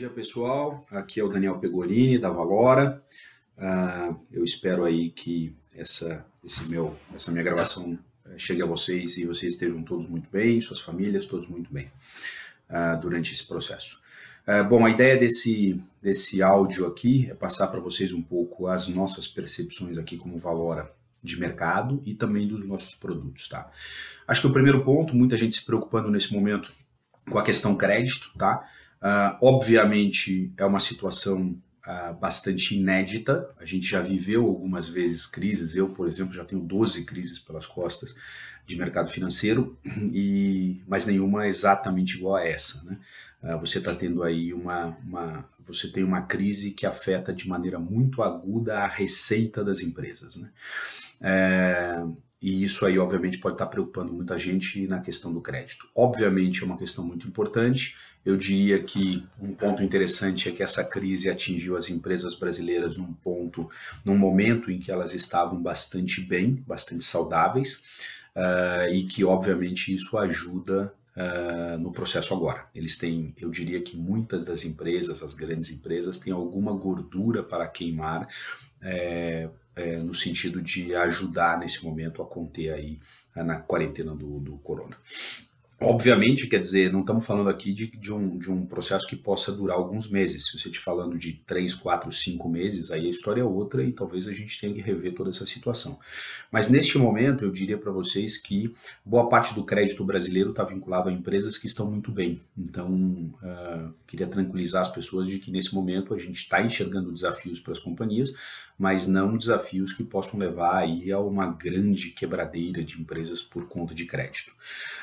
dia, pessoal. Aqui é o Daniel Pegorini, da Valora. Uh, eu espero aí que essa, esse meu, essa minha gravação eh, chegue a vocês e vocês estejam todos muito bem, suas famílias todos muito bem uh, durante esse processo. Uh, bom, a ideia desse, desse áudio aqui é passar para vocês um pouco as nossas percepções aqui como Valora de mercado e também dos nossos produtos, tá? Acho que o primeiro ponto, muita gente se preocupando nesse momento com a questão crédito, tá? Uh, obviamente, é uma situação uh, bastante inédita. A gente já viveu algumas vezes crises. Eu, por exemplo, já tenho 12 crises pelas costas de mercado financeiro, e mas nenhuma exatamente igual a essa. Né? Uh, você está tendo aí uma, uma, você tem uma crise que afeta de maneira muito aguda a receita das empresas. Né? É, e isso aí, obviamente, pode estar preocupando muita gente na questão do crédito. Obviamente, é uma questão muito importante. Eu diria que um ponto interessante é que essa crise atingiu as empresas brasileiras num ponto, num momento em que elas estavam bastante bem, bastante saudáveis, uh, e que, obviamente, isso ajuda Uh, no processo agora. Eles têm, eu diria que muitas das empresas, as grandes empresas, têm alguma gordura para queimar é, é, no sentido de ajudar nesse momento a conter aí na quarentena do, do corona. Obviamente, quer dizer, não estamos falando aqui de, de, um, de um processo que possa durar alguns meses. Se você estiver falando de três, quatro, cinco meses, aí a história é outra e talvez a gente tenha que rever toda essa situação. Mas neste momento, eu diria para vocês que boa parte do crédito brasileiro está vinculado a empresas que estão muito bem. Então, uh, queria tranquilizar as pessoas de que nesse momento a gente está enxergando desafios para as companhias, mas não desafios que possam levar aí a uma grande quebradeira de empresas por conta de crédito.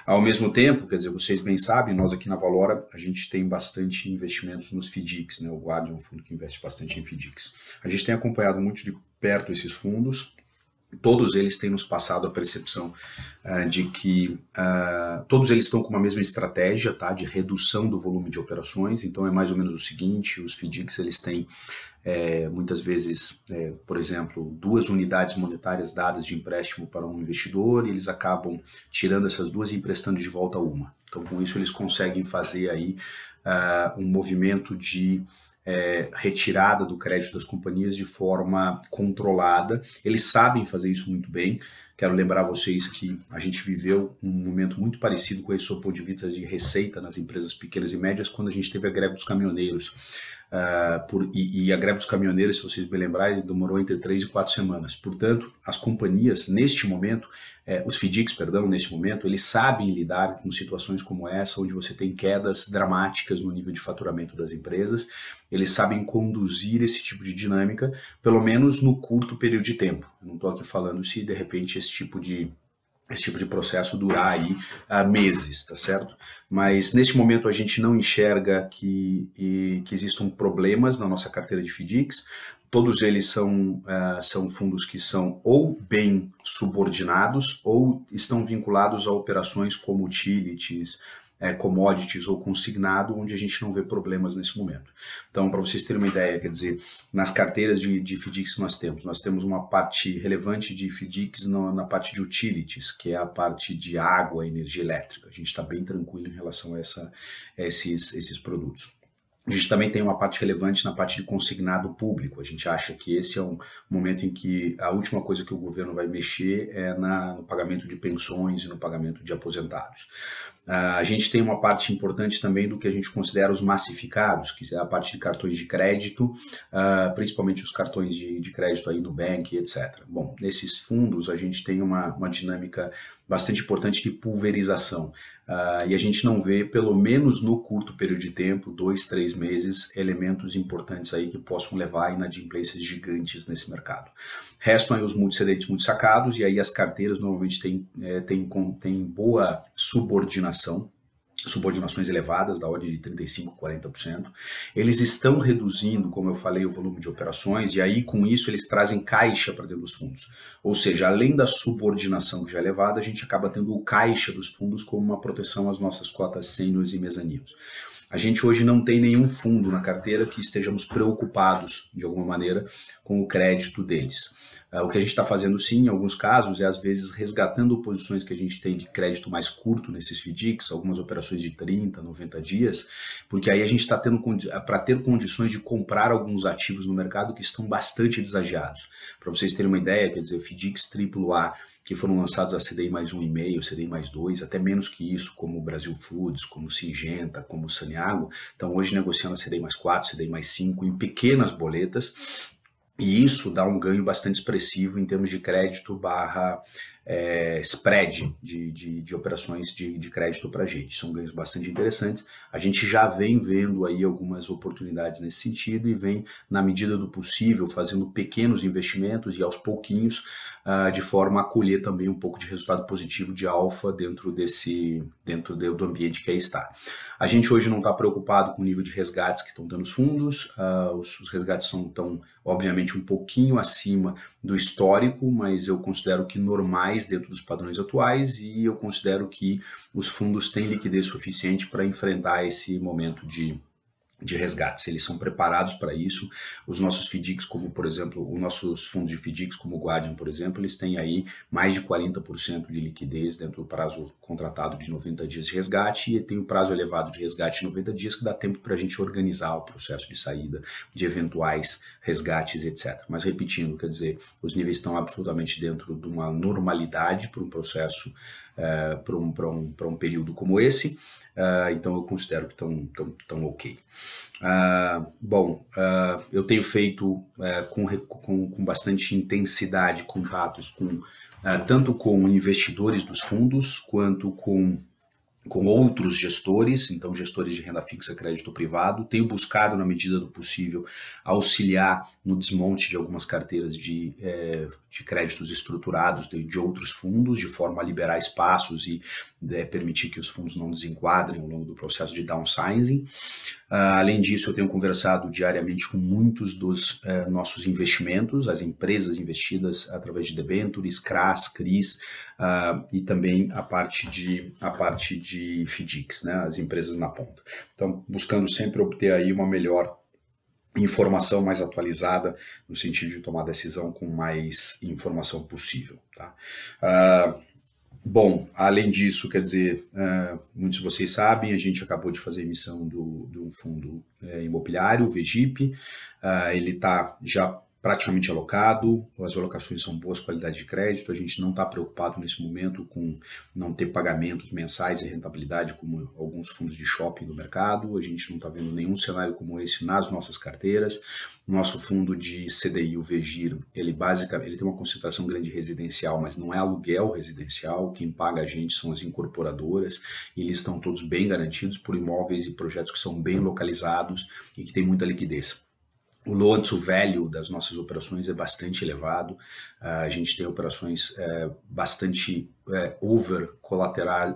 Ao mesmo tempo, quer dizer, vocês bem sabem, nós aqui na Valora, a gente tem bastante investimentos nos FDICs, né? O Guardian é um fundo que investe bastante em FDICs. A gente tem acompanhado muito de perto esses fundos, todos eles têm nos passado a percepção uh, de que uh, todos eles estão com uma mesma estratégia tá, de redução do volume de operações. Então é mais ou menos o seguinte: os FDICs eles têm é, muitas vezes, é, por exemplo, duas unidades monetárias dadas de empréstimo para um investidor e eles acabam tirando essas duas e emprestando de volta uma. Então com isso eles conseguem fazer aí uh, um movimento de é, retirada do crédito das companhias de forma controlada. Eles sabem fazer isso muito bem. Quero lembrar vocês que a gente viveu um momento muito parecido com esse do ponto de vista de receita nas empresas pequenas e médias, quando a gente teve a greve dos caminhoneiros. Uh, por, e, e, a greve dos caminhoneiros, se vocês me lembrarem, demorou entre três e quatro semanas. Portanto, as companhias, neste momento, eh, os FDICs, perdão, neste momento, eles sabem lidar com situações como essa, onde você tem quedas dramáticas no nível de faturamento das empresas. Eles sabem conduzir esse tipo de dinâmica, pelo menos no curto período de tempo. Eu não estou aqui falando se de repente esse tipo de esse tipo de processo durar aí uh, meses, tá certo? Mas neste momento a gente não enxerga que, e, que existam problemas na nossa carteira de FDICs. Todos eles são, uh, são fundos que são ou bem subordinados ou estão vinculados a operações como utilities, é, commodities ou consignado, onde a gente não vê problemas nesse momento. Então, para vocês terem uma ideia, quer dizer, nas carteiras de, de FDICs nós temos, nós temos uma parte relevante de FDICs no, na parte de utilities, que é a parte de água, energia elétrica. A gente está bem tranquilo em relação a, essa, a esses, esses produtos. A gente também tem uma parte relevante na parte de consignado público. A gente acha que esse é um momento em que a última coisa que o governo vai mexer é na, no pagamento de pensões e no pagamento de aposentados. Uh, a gente tem uma parte importante também do que a gente considera os massificados, que é a parte de cartões de crédito, uh, principalmente os cartões de, de crédito aí no Bank, etc. Bom, nesses fundos a gente tem uma, uma dinâmica bastante importante de pulverização. Uh, e a gente não vê, pelo menos no curto período de tempo, dois, três meses, elementos importantes aí que possam levar a inadimplências gigantes nesse mercado. Restam aí os multicedentes muito sacados, e aí as carteiras normalmente têm, é, têm, têm boa subordinação, subordinações elevadas, da ordem de 35%, 40%. Eles estão reduzindo, como eu falei, o volume de operações, e aí com isso eles trazem caixa para dentro dos fundos. Ou seja, além da subordinação que já é elevada, a gente acaba tendo o caixa dos fundos como uma proteção às nossas cotas sêniores e mezaninos. A gente hoje não tem nenhum fundo na carteira que estejamos preocupados, de alguma maneira, com o crédito deles. Uh, o que a gente está fazendo sim, em alguns casos, é às vezes resgatando posições que a gente tem de crédito mais curto nesses FDICs, algumas operações de 30, 90 dias, porque aí a gente está tendo para ter condições de comprar alguns ativos no mercado que estão bastante desagiados. Para vocês terem uma ideia, quer dizer, FDICs AAA que foram lançados a CDI mais 1,5, CDI mais 2, até menos que isso, como o Brasil Foods, como Singenta, como Saniago, estão hoje negociando a CDI mais 4, CDI mais 5 em pequenas boletas, e isso dá um ganho bastante expressivo em termos de crédito barra é, spread de, de, de, operações de, de crédito para a gente. São ganhos bastante interessantes. A gente já vem vendo aí algumas oportunidades nesse sentido e vem, na medida do possível, fazendo pequenos investimentos e aos pouquinhos, uh, de forma a colher também um pouco de resultado positivo de alfa dentro desse dentro do ambiente que aí está. A gente hoje não está preocupado com o nível de resgates que estão dando os fundos. Uh, os, os resgates são tão, obviamente, um pouquinho acima do histórico, mas eu considero que normais dentro dos padrões atuais e eu considero que os fundos têm liquidez suficiente para enfrentar esse momento de de resgates. Eles são preparados para isso. Os nossos FDICs, como por exemplo, os nossos fundos de FDICs, como o Guardian, por exemplo, eles têm aí mais de 40% de liquidez dentro do prazo contratado de 90 dias de resgate e tem o um prazo elevado de resgate de 90 dias que dá tempo para a gente organizar o processo de saída de eventuais resgates, etc. Mas repetindo, quer dizer, os níveis estão absolutamente dentro de uma normalidade para um processo, uh, para um, um, um período como esse. Uh, então eu considero que estão tão, tão ok. Uh, bom, uh, eu tenho feito com, com, com, bastante intensidade contatos com tanto com investidores dos fundos quanto com com outros gestores, então gestores de renda fixa, crédito privado. Tenho buscado, na medida do possível, auxiliar no desmonte de algumas carteiras de, é, de créditos estruturados de, de, outros fundos, de forma a liberar espaços e é, permitir que os fundos não desenquadrem ao longo do processo de downsizing. Uh, além disso, eu tenho conversado diariamente com muitos dos uh, nossos investimentos, as empresas investidas através de debentures, CRAS, CRIs, uh, e também a parte de, a parte de FDICs, né, as empresas na ponta. Então, buscando sempre obter aí uma melhor informação mais atualizada no sentido de tomar decisão com mais informação possível. Tá? Uh, Bom, além disso, quer dizer, uh, muitos de vocês sabem, a gente acabou de fazer emissão do, de um fundo uh, imobiliário, o VEGIP. Uh, ele está já praticamente alocado, as alocações são boas qualidades de crédito, a gente não está preocupado nesse momento com não ter pagamentos mensais e rentabilidade como alguns fundos de shopping do mercado, a gente não está vendo nenhum cenário como esse nas nossas carteiras. Nosso fundo de CDI, o Vegir, ele basicamente ele tem uma concentração grande residencial, mas não é aluguel residencial, quem paga a gente são as incorporadoras, e eles estão todos bem garantidos por imóveis e projetos que são bem localizados e que têm muita liquidez. O loan to value das nossas operações é bastante elevado. Uh, a gente tem operações uh, bastante uh, over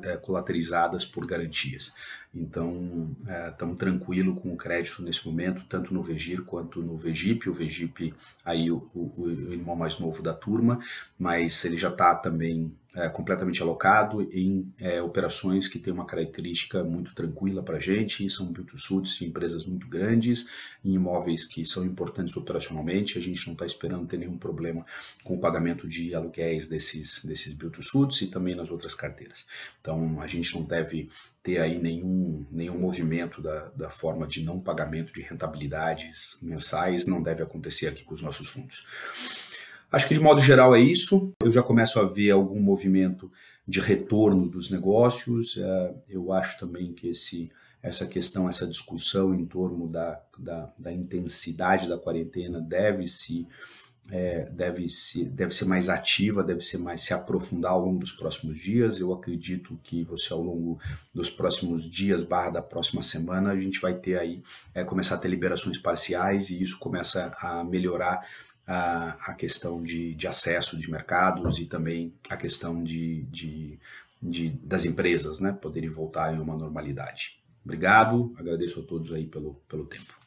é, colaterizadas por garantias. Então, estamos é, tranquilo com o crédito nesse momento, tanto no Vegir quanto no Vegip. O Vegip, aí o, o, o irmão mais novo da turma, mas ele já está também é, completamente alocado em é, operações que têm uma característica muito tranquila para a gente, são build-to-suits empresas muito grandes, em imóveis que são importantes operacionalmente, a gente não está esperando ter nenhum problema com o pagamento de aluguéis desses, desses build-to-suits e também nas outras carteiras. Então, a gente não deve ter aí nenhum, nenhum movimento da, da forma de não pagamento de rentabilidades mensais, não deve acontecer aqui com os nossos fundos. Acho que de modo geral é isso. Eu já começo a ver algum movimento de retorno dos negócios. É, eu acho também que esse, essa questão, essa discussão em torno da, da, da intensidade da quarentena deve se é, deve, se, deve ser mais ativa, deve ser mais se aprofundar ao longo dos próximos dias. Eu acredito que você ao longo dos próximos dias, barra da próxima semana, a gente vai ter aí, é, começar a ter liberações parciais e isso começa a melhorar a, a questão de, de acesso de mercados e também a questão de, de, de, das empresas né, poderem voltar em uma normalidade. Obrigado, agradeço a todos aí pelo, pelo tempo.